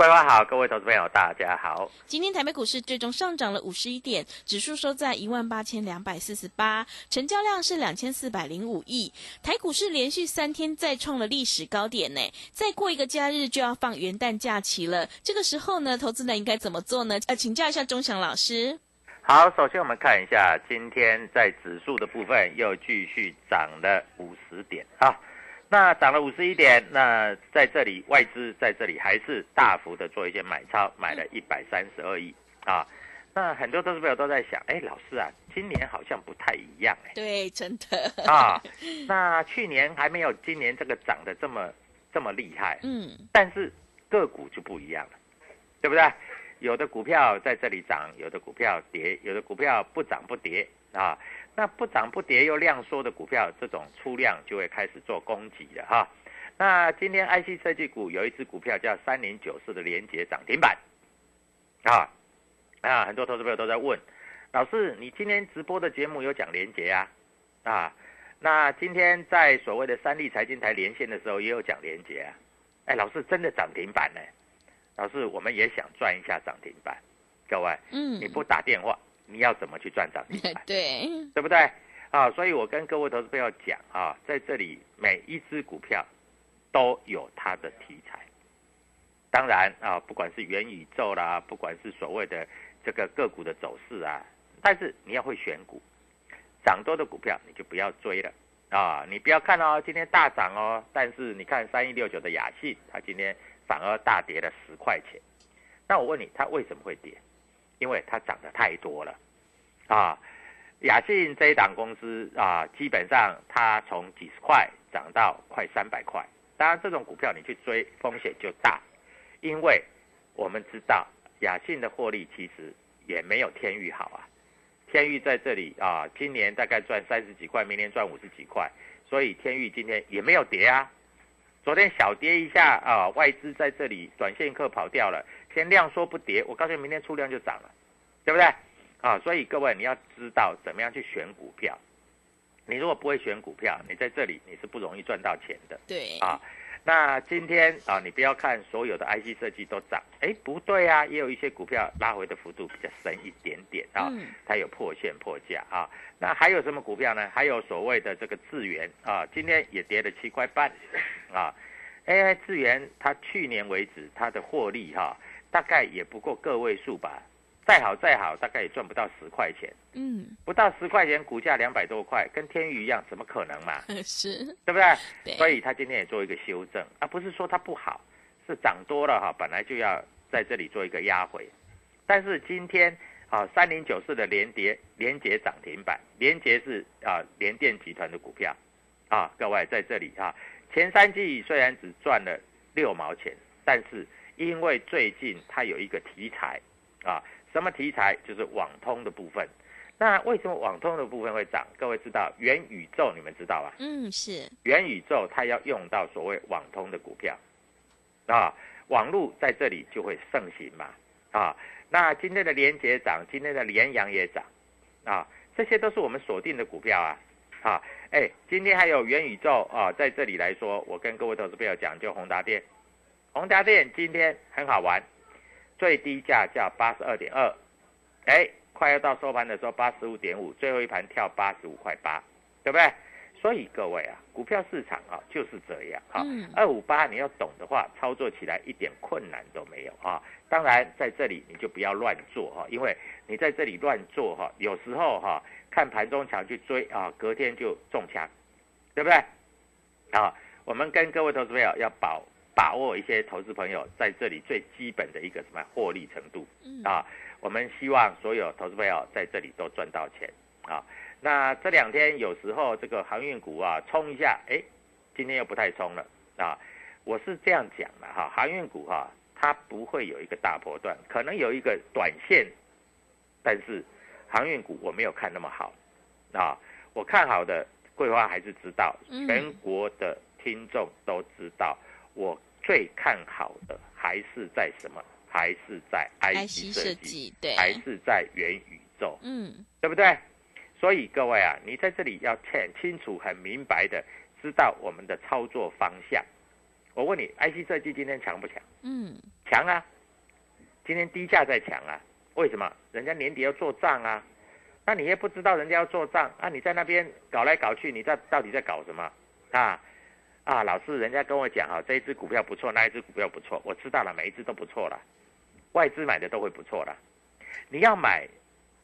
桂花好，各位投资朋友大家好。今天台北股市最终上涨了五十一点，指数收在一万八千两百四十八，成交量是两千四百零五亿。台股市连续三天再创了历史高点呢，再过一个假日就要放元旦假期了。这个时候呢，投资人应该怎么做呢？呃，请教一下钟祥老师。好，首先我们看一下今天在指数的部分又继续涨了五十点啊。那涨了五十一点，那在这里外资在这里还是大幅的做一些买超，买了一百三十二亿啊。那很多投资朋友都在想，哎，老师啊，今年好像不太一样哎。对，真的啊。那去年还没有今年这个涨得这么这么厉害，嗯，但是个股就不一样了，对不对？有的股票在这里涨，有的股票跌，有的股票不涨不跌啊。那不涨不跌又量缩的股票，这种出量就会开始做攻击了哈。那今天 IC 设计股有一只股票叫三零九四的连接涨停板，啊啊，很多投资朋友都在问，老师，你今天直播的节目有讲连接啊？啊，那今天在所谓的三立财经台连线的时候也有讲连接啊？哎，老师真的涨停板呢？老师，我们也想赚一下涨停板，各位，嗯，你不打电话。你要怎么去赚涨停板？对，对不对？啊，所以我跟各位投资朋友讲啊，在这里每一只股票都有它的题材。当然啊，不管是元宇宙啦，不管是所谓的这个个股的走势啊，但是你要会选股，涨多的股票你就不要追了啊！你不要看哦，今天大涨哦，但是你看三一六九的雅信，它今天反而大跌了十块钱。那我问你，它为什么会跌？因为它涨得太多了，啊，雅信这一档公司啊，基本上它从几十块涨到快三百块。当然，这种股票你去追风险就大，因为我们知道雅信的获利其实也没有天域好啊。天域在这里啊，今年大概赚三十几块，明年赚五十几块，所以天域今天也没有跌啊。昨天小跌一下啊，外资在这里短线客跑掉了。天量缩不跌，我告诉你，明天出量就涨了，对不对？啊，所以各位你要知道怎么样去选股票。你如果不会选股票，你在这里你是不容易赚到钱的。对啊，那今天啊，你不要看所有的 IC 设计都涨，哎，不对啊，也有一些股票拉回的幅度比较深一点点啊，它有破线破价啊。那还有什么股票呢？还有所谓的这个智源啊，今天也跌了七块半啊。AI 智源它去年为止它的获利哈。大概也不过个位数吧，再好再好，大概也赚不到十块钱。嗯，不到十块钱，股价两百多块，跟天宇一样，怎么可能嘛？是，对不对？对。所以他今天也做一个修正，而不是说它不好，是涨多了哈，本来就要在这里做一个压回。但是今天啊，三零九四的连跌连跌涨停板，连接是啊联电集团的股票啊，各位在这里啊，前三季虽然只赚了六毛钱，但是因为最近它有一个题材啊，什么题材？就是网通的部分。那为什么网通的部分会涨？各位知道元宇宙，你们知道吧？嗯，是元宇宙它要用到所谓网通的股票啊，网络在这里就会盛行嘛啊。那今天的连接涨，今天的联阳也涨啊，这些都是我们锁定的股票啊啊。哎，今天还有元宇宙啊，在这里来说，我跟各位投资朋友讲，就宏达电，宏达电今天很好玩，最低价叫八十二点二，哎。快要到收盘的时候，八十五点五，最后一盘跳八十五块八，对不对？所以各位啊，股票市场啊就是这样啊。二五八你要懂的话，操作起来一点困难都没有啊。当然在这里你就不要乱做哈，因为你在这里乱做哈，有时候哈看盘中强去追啊，隔天就中枪，对不对？啊，我们跟各位投资朋友要保把握一些投资朋友在这里最基本的一个什么获利程度啊。我们希望所有投资朋友在这里都赚到钱啊！那这两天有时候这个航运股啊冲一下，哎，今天又不太冲了啊！我是这样讲的哈，航运股哈，它不会有一个大波段，可能有一个短线，但是航运股我没有看那么好啊！我看好的桂花还是知道，全国的听众都知道，我最看好的还是在什么？还是在 IC 设计，对，还是在元宇宙，嗯，对不对？所以各位啊，你在这里要很清楚、很明白的知道我们的操作方向。我问你，IC 设计今天强不强？嗯，强啊！今天低价在强啊？为什么？人家年底要做账啊？那你也不知道人家要做账啊？你在那边搞来搞去，你在到底在搞什么啊？啊，老师，人家跟我讲啊，这一只股票不错，那一只股票不错，我知道了，每一只都不错了。外资买的都会不错了。你要买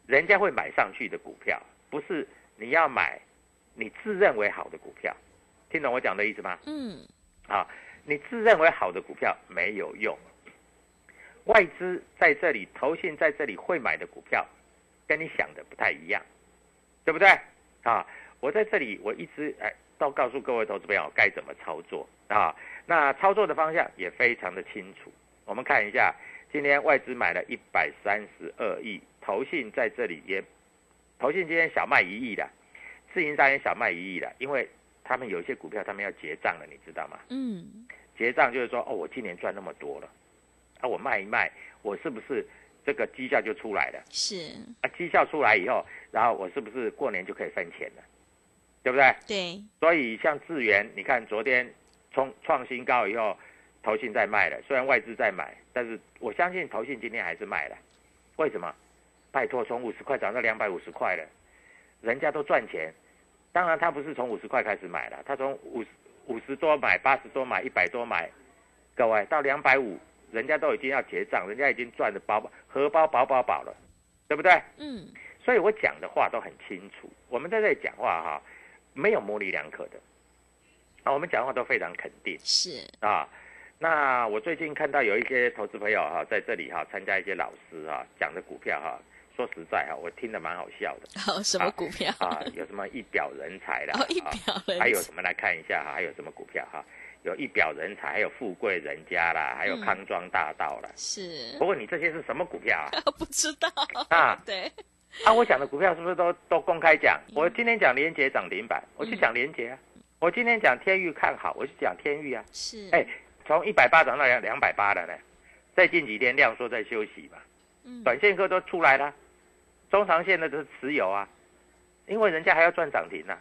人家会买上去的股票，不是你要买你自认为好的股票，听懂我讲的意思吗？嗯，啊，你自认为好的股票没有用，外资在这里，投信在这里会买的股票，跟你想的不太一样，对不对？啊，我在这里我一直哎都告诉各位投资朋友该怎么操作啊，那操作的方向也非常的清楚，我们看一下。今天外资买了一百三十二亿，投信在这里也，投信今天小卖一亿的，自营商也小卖一亿的，因为他们有一些股票他们要结账了，你知道吗？嗯，结账就是说，哦，我今年赚那么多了，啊，我卖一卖，我是不是这个绩效就出来了？是啊，绩效出来以后，然后我是不是过年就可以分钱了？对不对？对。所以像智源，你看昨天冲创新高以后。投信在卖了，虽然外资在买，但是我相信投信今天还是卖了。为什么？拜托，从五十块涨到两百五十块了，人家都赚钱。当然，他不是从五十块开始买了，他从五十五十多买，八十多买，一百多买。各位到两百五，人家都已经要结账，人家已经赚的饱饱，荷包饱饱饱了，对不对？嗯。所以我讲的话都很清楚。我们在这里讲话哈，没有模棱两可的。啊，我们讲话都非常肯定。是啊。那我最近看到有一些投资朋友哈，在这里哈参加一些老师哈讲的股票哈，说实在哈，我听得蛮好笑的。好，什么股票啊？有什么一表人才的？哦，一表人才。还有什么来看一下哈？还有什么股票哈？有一表人才，还有富贵人家啦，还有康庄大道啦。是。不过你这些是什么股票啊？不知道啊。对。啊，我讲的股票是不是都都公开讲？我今天讲连捷涨停板，我去讲连捷啊。我今天讲天域看好，我去讲天域啊。是。哎。从一百八涨到两两百八了呢，再近几天量缩在休息嘛，短线客都出来了，中长线的都是持有啊，因为人家还要赚涨停呢，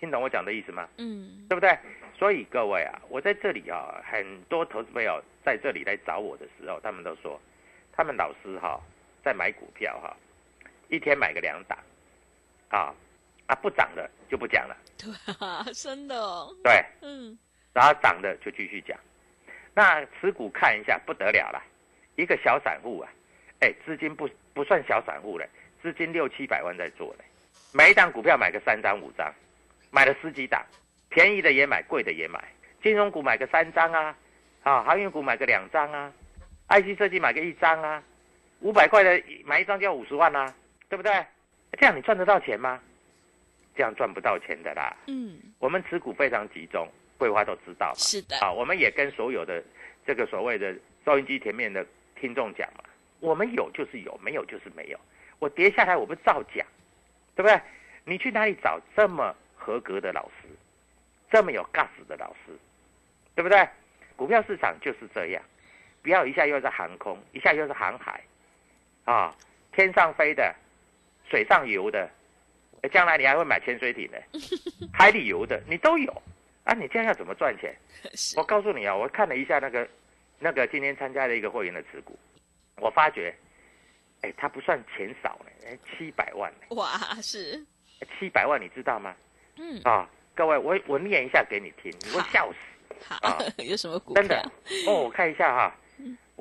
听懂我讲的意思吗？嗯，对不对？所以各位啊，我在这里啊，很多投资朋友在这里来找我的时候，他们都说，他们老师哈在买股票哈，一天买个两档，啊啊不涨的就不讲了，对啊，真的哦，对，嗯，然后涨的就继续讲。那持股看一下不得了了，一个小散户啊，哎，资金不不算小散户了，资金六七百万在做嘞，每一档股票买个三张五张，买了十几档，便宜的也买，贵的也买，金融股买个三张啊，啊，航运股买个两张啊，IC 设计买个一张啊，五百块的买一张就要五十万啊，对不对？这样你赚得到钱吗？这样赚不到钱的啦。嗯，我们持股非常集中，桂花都知道嘛。是的，啊，我们也跟所有的这个所谓的收音机前面的听众讲嘛，我们有就是有，没有就是没有。我跌下来我不照讲，对不对？你去哪里找这么合格的老师，这么有 gas 的老师，对不对？股票市场就是这样，不要一下又是航空，一下又是航海，啊，天上飞的，水上游的，诶将来你还会买潜水艇的，海里游的，你都有啊！你这样要怎么赚钱？我告诉你啊，我看了一下那个那个今天参加的一个会员的持股，我发觉，哎，他不算钱少呢，哎，七百万呢，哇，是，七百万你知道吗？嗯，啊，各位，我我念一下给你听，你会笑死，好啊，有什么股真的？。哦，我看一下哈，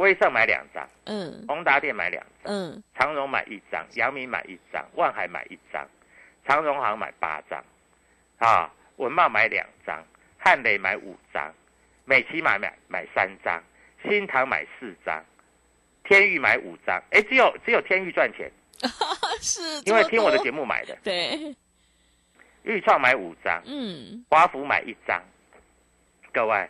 威盛买两张，嗯。宏达店买两张，嗯，长荣买一张，阳明买一张，万海买一张，长荣行买八张，啊，文茂买两张，汉磊买五张，美琪买买买三张，新唐买四张，天域买五张，哎，只有只有天域赚钱，是，因为听我的节目，目买的，对，豫创买五张，嗯，华福买一张，各位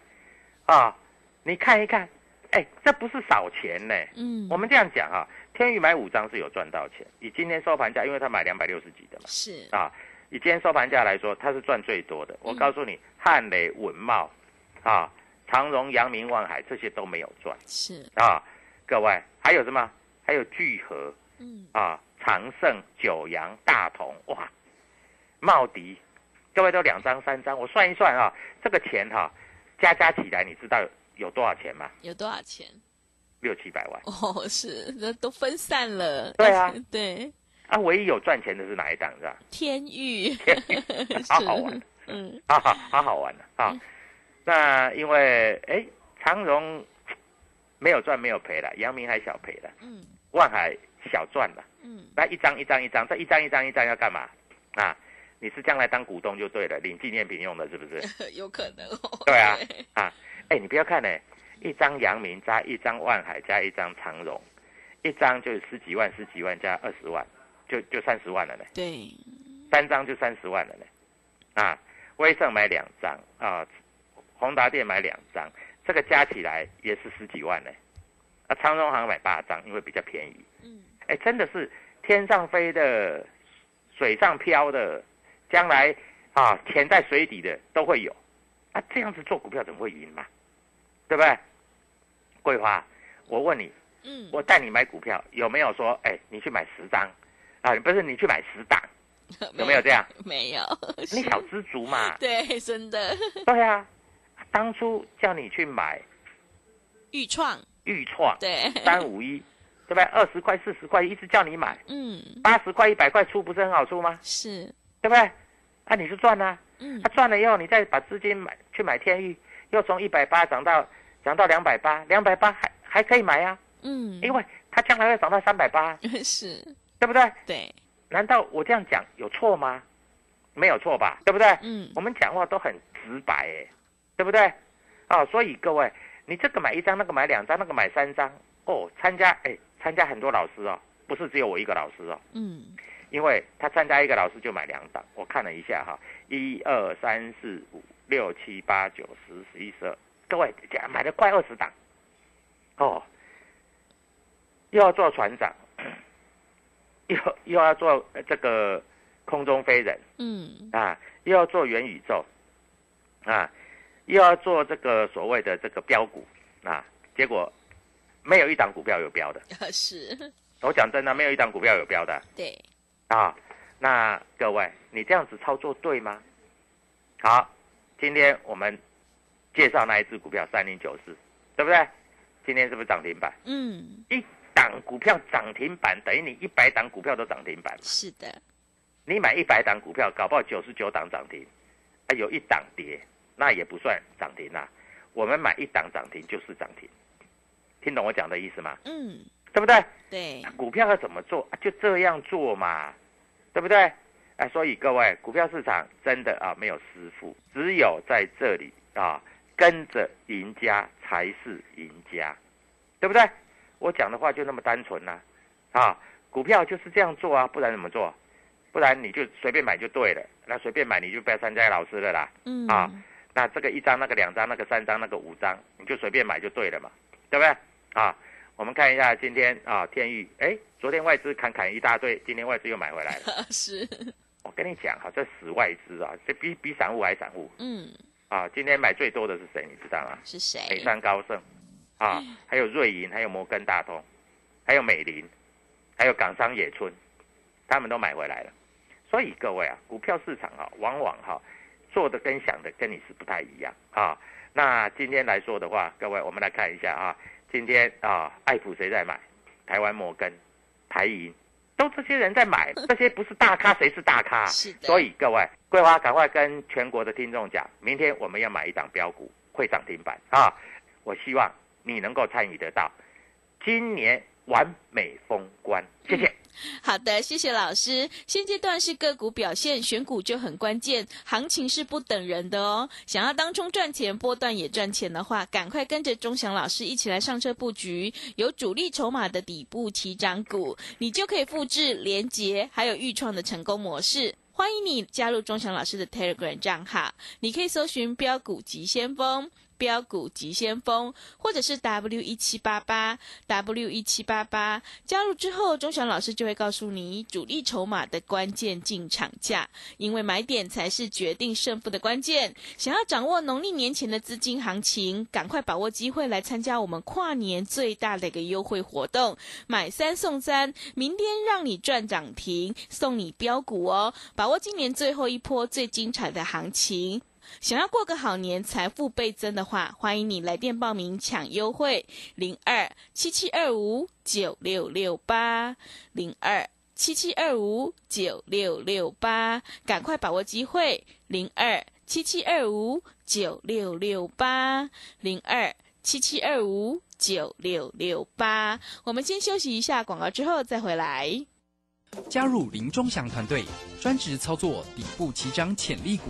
啊，你看一看，哎，这不是少钱呢。嗯，我们这样讲啊，天宇买五张是有赚到钱，以今天收盘价，因为他买两百六十几的嘛，是，啊，以今天收盘价来说，他是赚最多的。我告诉你，汉雷、文茂，啊，长荣、阳明、万海这些都没有赚是，啊。各位还有什么？还有聚合嗯，啊，长盛、九阳、大同，哇，茂迪，各位都两张、三张，我算一算啊，这个钱哈、加加起来，你知道有多少钱吗？有多少钱？六七百万。哦，是，那都分散了。对啊，对，啊，唯一有赚钱的是哪一档？是吧？天域，好好玩，嗯，好好好好玩的啊！那因为哎，长荣没有赚没有赔了，阳明还小赔了，嗯万海小赚了。嗯，那一张一张一张，这一张一张一张要干嘛啊？你是将来当股东就对了，领纪念品用的，是不是？有可能哦。对啊，啊，哎，你不要看呢、一张阳明加一张万海加一张长荣，一张就是十几万十几万加二十万，就就三十万了呢。对，三张就三十万了呢。啊，威盛买两张啊，宏达店买两张，这个加起来也是十几万呢。啊，长荣行买八张，因为比较便宜。嗯，哎，真的是天上飞的、水上漂的，将来啊潜在水底的都会有。啊，这样子做股票怎么会赢嘛？对不对？桂花，我问你，嗯，我带你买股票，有没有说，哎，你去买十张啊？不是你去买十档，有没有这样？没有，你小知足嘛。对，真的，对啊，当初叫你去买豫创，豫创对，三五一，对不对？二十块、四十块，一直叫你买，嗯，八十块、一百块出，不是很好出吗？是，对不对？啊，你是赚啊，嗯啊，赚了以后，你再把资金买去买天域，又从一百八涨到涨到两百八，两百八还还可以买啊，嗯，因为它将来会涨到三百八，是，对不对？对，难道我这样讲有错吗？没有错吧，对不对？嗯，我们讲话都很直白，哎，对不对？哦，所以各位，你这个买一张，那个买两张，那个买三张，哦，参加，哎，参加很多老师哦，不是只有我一个老师哦，嗯，因为他参加一个老师就买两档，我看了一下哈，一二三四五六七八九十十一十二，各位买了快二十档，哦，又要做船长，又又要做呃这个空中飞人。嗯，啊，又要做元宇宙。啊，又要做这个所谓的这个标股。啊，结果没有一档股票有标的，是，我讲真的，没有一档股票有标的。对，啊，那各位，你这样子操作对吗？好，今天我们介绍那一只股票三零九四，对不对？今天是不是涨停板？嗯，一档股票涨停板等于你一百档股票都涨停板嘛。是的，你买一百档股票，搞不好九十九档涨停，啊，有一档跌，那也不算涨停啊。我们买一档涨停就是涨停，听懂我讲的意思吗？嗯，对不对？对，股票要怎么做？啊就这样做嘛，对不对？哎，所以各位，股票市场真的啊没有师傅，只有在这里啊跟着赢家才是赢家，对不对？我讲的话就那么单纯呐、啊，股票就是这样做啊，不然怎么做？不然你就随便买就对了。那随便买你就不要参加老师了啦。嗯啊那这个一张、那个两张、那个三张、那个五张，你就随便买就对了嘛，对不对？啊，我们看一下今天啊，天域，哎，昨天外资砍砍一大堆，今天外资又买回来了。是，我跟你讲哈，这死外资啊，这比比散户还散户嗯，啊。今天买最多的是谁？你知道吗？是谁？美商高盛啊，还有瑞银，还有摩根大通，还有美林，还有港商野村，他们都买回来了。所以各位啊，股票市场啊，往往哈、做的跟想的跟你是不太一样啊。那今天来说的话，各位我们来看一下啊，今天啊，爱普谁在买？台湾摩根、台银，都这些人在买，这些不是大咖，谁是大咖？是的所以各位，桂花赶快跟全国的听众讲，明天我们要买一档标股，会涨停板啊！我希望你能够参与得到，今年完美封关，谢谢。好的，谢谢老师。现阶段是个股表现，选股就很关键，行情是不等人的哦。想要当冲赚钱，波段也赚钱的话，赶快跟着钟祥老师一起来上车布局，有主力筹码的底部起涨股，你就可以复制连结还有预创的成功模式。欢迎你加入钟祥老师的 Telegram 账号，你可以搜寻标股急先锋。标股急先锋，或者是 W 一七八八 W 一七八八，加入之后，钟祥老师就会告诉你主力筹码的关键进场价，因为买点才是决定胜负的关键。想要掌握农历年前的资金行情，赶快把握机会来参加我们跨年最大的一个优惠活动，买三送三，明天让你赚涨停，送你标股哦！把握今年最后一波最精彩的行情。想要过个好年，财富倍增的话，欢迎你来电报名抢优惠，零二七七二五九六六八，零二七七二五九六六八，赶快把握机会，零二七七二五九六六八，零二七七二五九六六八。我们先休息一下广告，之后再回来。加入林中祥团队，专职操作底部起涨潜力股，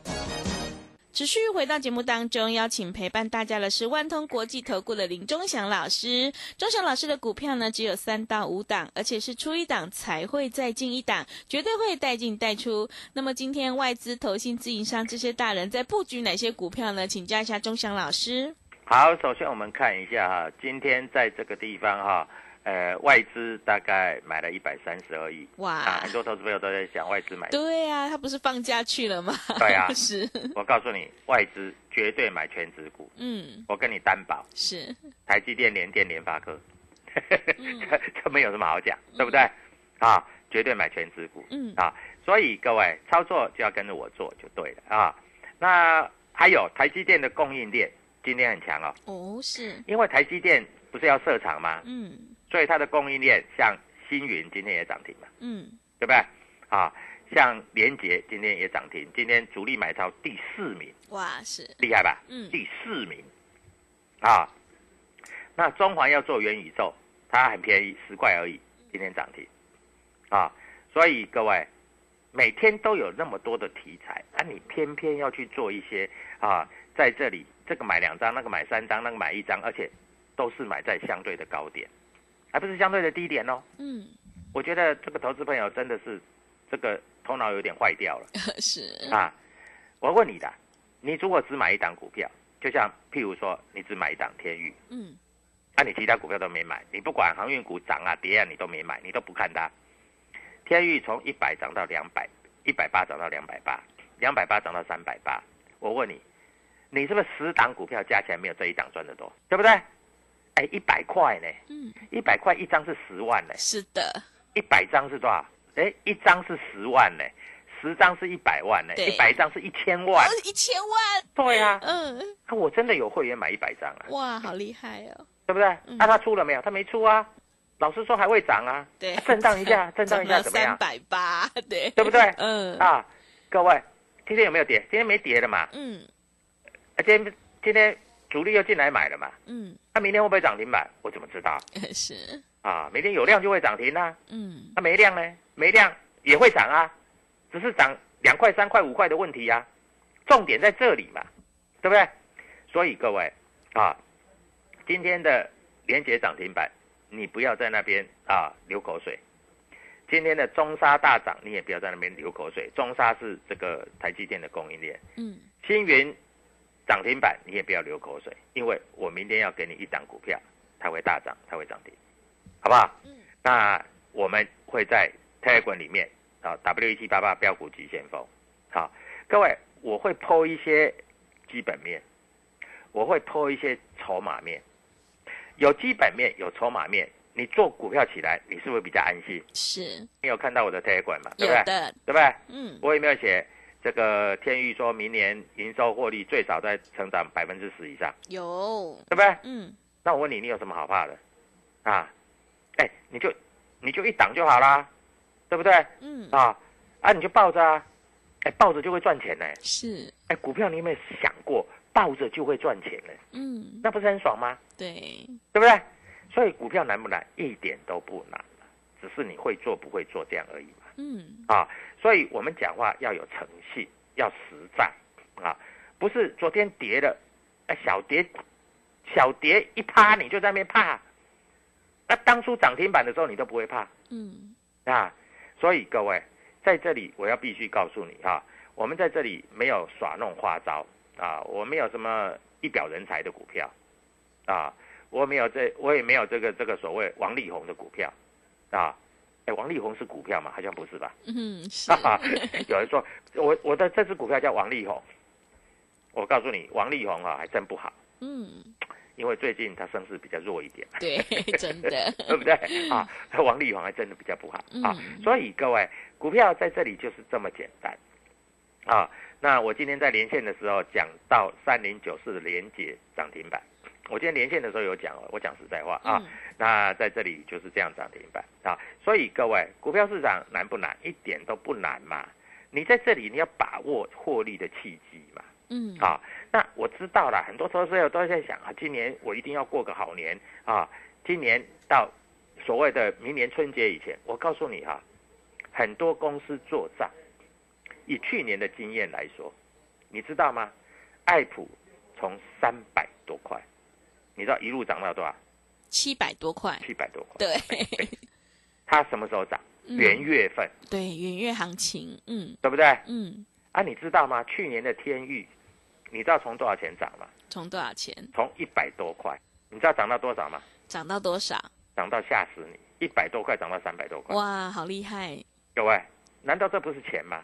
持续回到节目当中，邀请陪伴大家的是万通国际投顾的林忠祥老师。忠祥老师的股票呢，只有三到五档，而且是出一档才会再进一档，绝对会带进带出。那么今天外资、投信、自营商这些大人在布局哪些股票呢？请教一下忠祥老师。好，首先我们看一下哈，今天在这个地方哈，呃，外资大概买了一百三十二亿，哇。啊，很多投资朋友都在想外资买，对呀、他不是放假去了吗？对啊。是，我告诉你，外资绝对买全指股，嗯，我跟你担保，是，台积电、联电、联发科，嗯。这这没有什么好讲，对不对？啊，绝对买全指股，嗯。啊，所以各位操作就要跟着我做就对了。啊。那还有台积电的供应链今天很强哦，哦，是，因为台积电不是要设厂吗？嗯所以它的供应链像星云今天也涨停嘛，嗯，对不对？啊，像联捷今天也涨停，今天主力买超第四名，哇，是，厉害吧？嗯第四名啊。那中环要做元宇宙，它很便宜，十块而已，今天涨停啊。所以各位每天都有那么多的题材，啊，你偏偏要去做一些啊，在这里这个买两张，那个买三张，那个买一张，而且都是买在相对的高点，还不是相对的低点哦。嗯，我觉得这个投资朋友真的是这个头脑有点坏掉了。是，啊，我问你的，你如果只买一档股票，就像譬如说你只买一档天域，嗯那、你其他股票都没买，你不管航运股涨啊跌啊，你都没买，你都不看它。天域从一百涨到两百，一百八涨到两百八，两百八涨到三百八。我问你，你是不是十档股票加起来没有这一档赚得多，对不对？哎，一百块呢，嗯，一百块一张是十万呢，是的，一百张是多少？哎，一张是十万呢，十张是一百万呢，一百张是一千万。哦，一千万，对啊，嗯，啊我真的有会员买一百张啊，哇，好厉害哦，对不对？嗯那、他出了没有？他没出啊。老师说还会涨啊，对，啊震荡一下，震荡一下 怎么三样？百八，对，对不对？嗯啊，各位，今天有没有跌？今天没跌的嘛。嗯，啊，今天今天主力又进来买了嘛，嗯，那、明天会不会涨停板？我怎么知道 是，啊？明天有量就会涨停啊，嗯，那、没量呢？没量也会涨啊，只是涨两块、三块、五块的问题呀、重点在这里嘛，对不对？所以各位啊，今天的连接涨停板，你不要在那边啊流口水。今天的中沙大涨，你也不要在那边流口水。中沙是这个台积电的供应链，嗯，星云涨停板，你也不要流口水，因为我明天要给你一档股票，它会大涨，它会涨停，好不好？嗯。那我们会在 Telegram 里面啊，W 一七八八标股急先锋，好，各位，我会抛一些基本面，我会抛一些筹码面，有基本面，有筹码面，你做股票起来，你是不是比较安心？是你有看到我的 Telegram 吗？对不对？对不对？嗯，我有没有写这个天域说明年营收获利最少在成长百分之十以上，有，对不对？嗯，那我问你，你有什么好怕的？啊，哎，你就你就一档就好啦，对不对？嗯，啊啊，你就抱着啊，哎，抱着就会赚钱呢。是，哎，股票你有没有想过，抱着就会赚钱呢？嗯，那不是很爽吗？对，对不对？所以股票难不难？一点都不难，只是你会做不会做这样而已嘛。嗯，啊，所以我们讲话要有诚信，要实在啊，不是昨天跌了，哎，小跌，小跌一趴你就在那边怕，那当初涨停板的时候你都不会怕嗯，啊，所以各位在这里我要必须告诉你啊，我们在这里没有耍弄花招啊，我没有什么一表人才的股票啊，我没有这我也没有这个这个所谓王力宏的股票啊，哎，王力宏是股票吗？好像不是吧？嗯，是有人说我我的这只股票叫王力宏，我告诉你，王力宏啊还真不好，嗯，因为最近他声势比较弱一点，对，真的，对不对啊？王力宏还真的比较不好啊嗯，所以各位，股票在这里就是这么简单啊。那我今天在连线的时候讲到三零九四的连接涨停板，我今天连线的时候有讲哦，我讲实在话啊。嗯那在这里就是这样涨停板啊，所以各位，股票市场难不难？一点都不难嘛。你在这里你要把握获利的契机嘛。嗯，啊，那我知道了，很多投资者都在想啊，今年我一定要过个好年啊，今年到所谓的明年春节以前，我告诉你哈、很多公司做账，以去年的经验来说，你知道吗？爱普从三百多块，你知道一路涨到多少？七百多块，七百多块。对，它什么时候涨？嗯元月份，对，元月行情，嗯对不对？嗯，啊，你知道吗？去年的天域，你知道从多少钱涨吗？从多少钱从一百多块，你知道涨到多少吗？涨到多少？涨到吓死你，一百多块涨到三百多块。哇，好厉害，各位，难道这不是钱吗？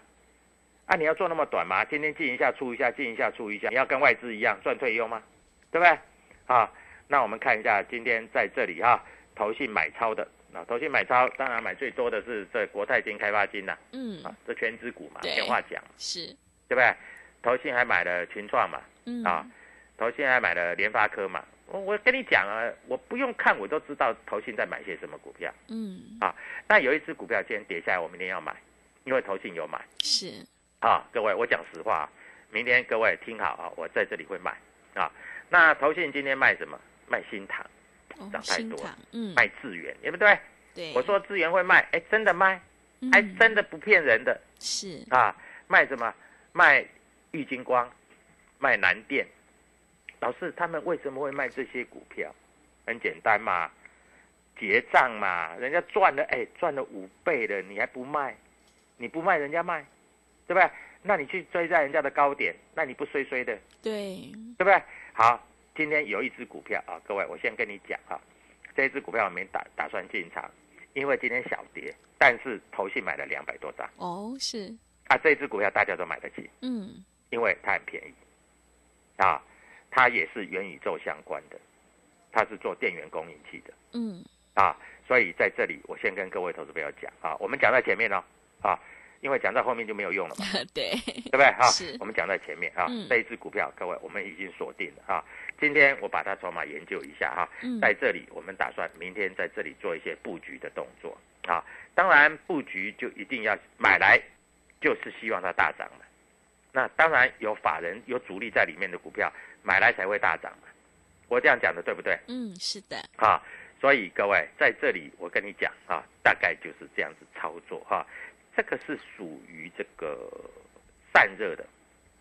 啊，你要做那么短吗？今天进一下出一下，进一下出一下，你要跟外资一样赚退休吗？对不对？啊，那我们看一下今天在这里哈、投信买超的，啊，投信买超当然买最多的是这国泰金、开发金呐、嗯，啊，这全指股嘛，对电话讲，是，对不对？投信还买了群创嘛，嗯啊，投信还买了联发科嘛。我我跟你讲啊，我不用看我都知道投信在买些什么股票。嗯，啊那有一只股票今天跌下来，我明天要买，因为投信有买是，啊。各位，我讲实话啊，明天各位听好啊，我在这里会买啊。那投信今天卖什么？卖新塘，哦涨太多新塘，嗯，卖智源，对不对？对，我说资源会卖，哎，真的卖，哎嗯真的不骗人的是，啊。卖什么？卖玉金光，卖南电。老师，他们为什么会卖这些股票？很简单嘛，结账嘛，人家赚了，哎，赚了五倍了，你还不卖？你不卖，人家卖，对不对？那你去追在人家的高点，那你不衰衰的，对，对不对？好，今天有一只股票啊，各位，我先跟你讲啊，这一只股票我没打打算进场，因为今天小跌，但是投信买了两百多张哦，是，啊，这一只股票大家都买得起，嗯，因为它很便宜。啊，它也是元宇宙相关的，它是做电源供应器的。嗯，啊，所以在这里我先跟各位投资朋友讲啊，我们讲在前面哦啊，因为讲到后面就没有用了嘛。对，对不对？哈是，我们讲在前面啊嗯，这一只股票，各位我们已经锁定了啊。今天我把它筹码研究一下哈，嗯，在这里我们打算明天在这里做一些布局的动作啊。当然布局就一定要买来，就是希望它大涨嘛，那当然有法人有主力在里面的股票买来才会大涨嘛。我这样讲的对不对？嗯，是的，啊，所以各位在这里我跟你讲啊，大概就是这样子操作哈、这个是属于这个散热的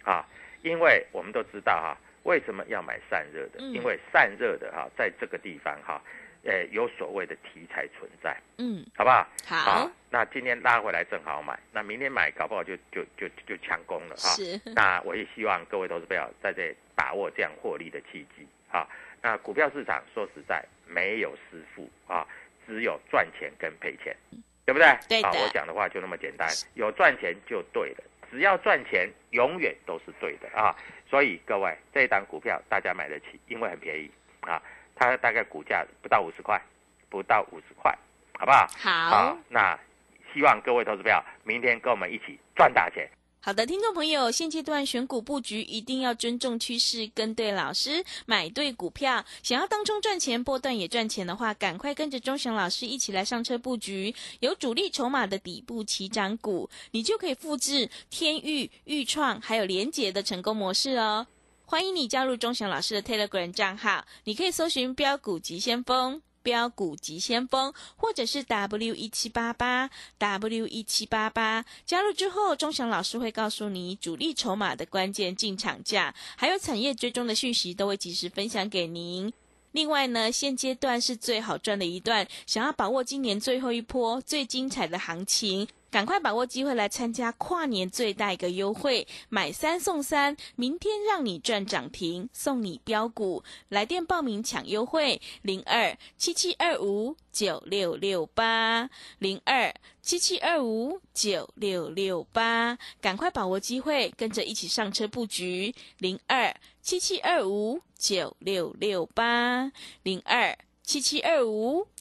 啊，因为我们都知道哈、为什么要买散热的？嗯因为散热的哈、在这个地方哈、呃，有所谓的题材存在，嗯，好不好？好啊，那今天拉回来正好买，那明天买搞不好就就就就强攻了哈。是，那我也希望各位投资朋友在这把握这样获利的契机啊。那股票市场说实在没有师傅啊，只有赚钱跟赔钱，对不对？对的啊，我讲的话就那么简单，有赚钱就对了，只要赚钱永远都是对的啊。所以各位这一档股票大家买得起，因为很便宜啊，它大概股价不到五十块，不到五十块，好不好？好啊，那希望各位投资朋友明天跟我们一起赚大钱。好的，听众朋友，现阶段选股布局一定要尊重趋势，跟对老师，买对股票。想要当中赚钱，波段也赚钱的话，赶快跟着钟祥老师一起来上车布局，有主力筹码的底部起涨股，你就可以复制天域、豫创还有联捷的成功模式哦。欢迎你加入钟祥老师的 Telegram 账号，你可以搜寻标股急先锋。标股急先锋，或者是 W 一七八八 W 一七八八，加入之后，钟祥老师会告诉你主力筹码的关键进场价，还有产业追踪的讯息，都会及时分享给您。另外呢，现阶段是最好赚的一段，想要把握今年最后一波最精彩的行情，赶快把握机会来参加跨年最大一个优惠，买三送三，明天让你赚涨停，送你标股，来电报名抢优惠，零二七七二五九六六八零二七七二五九六六八，赶快把握机会，跟着一起上车布局，零二七七二五九六六八零二七七二五。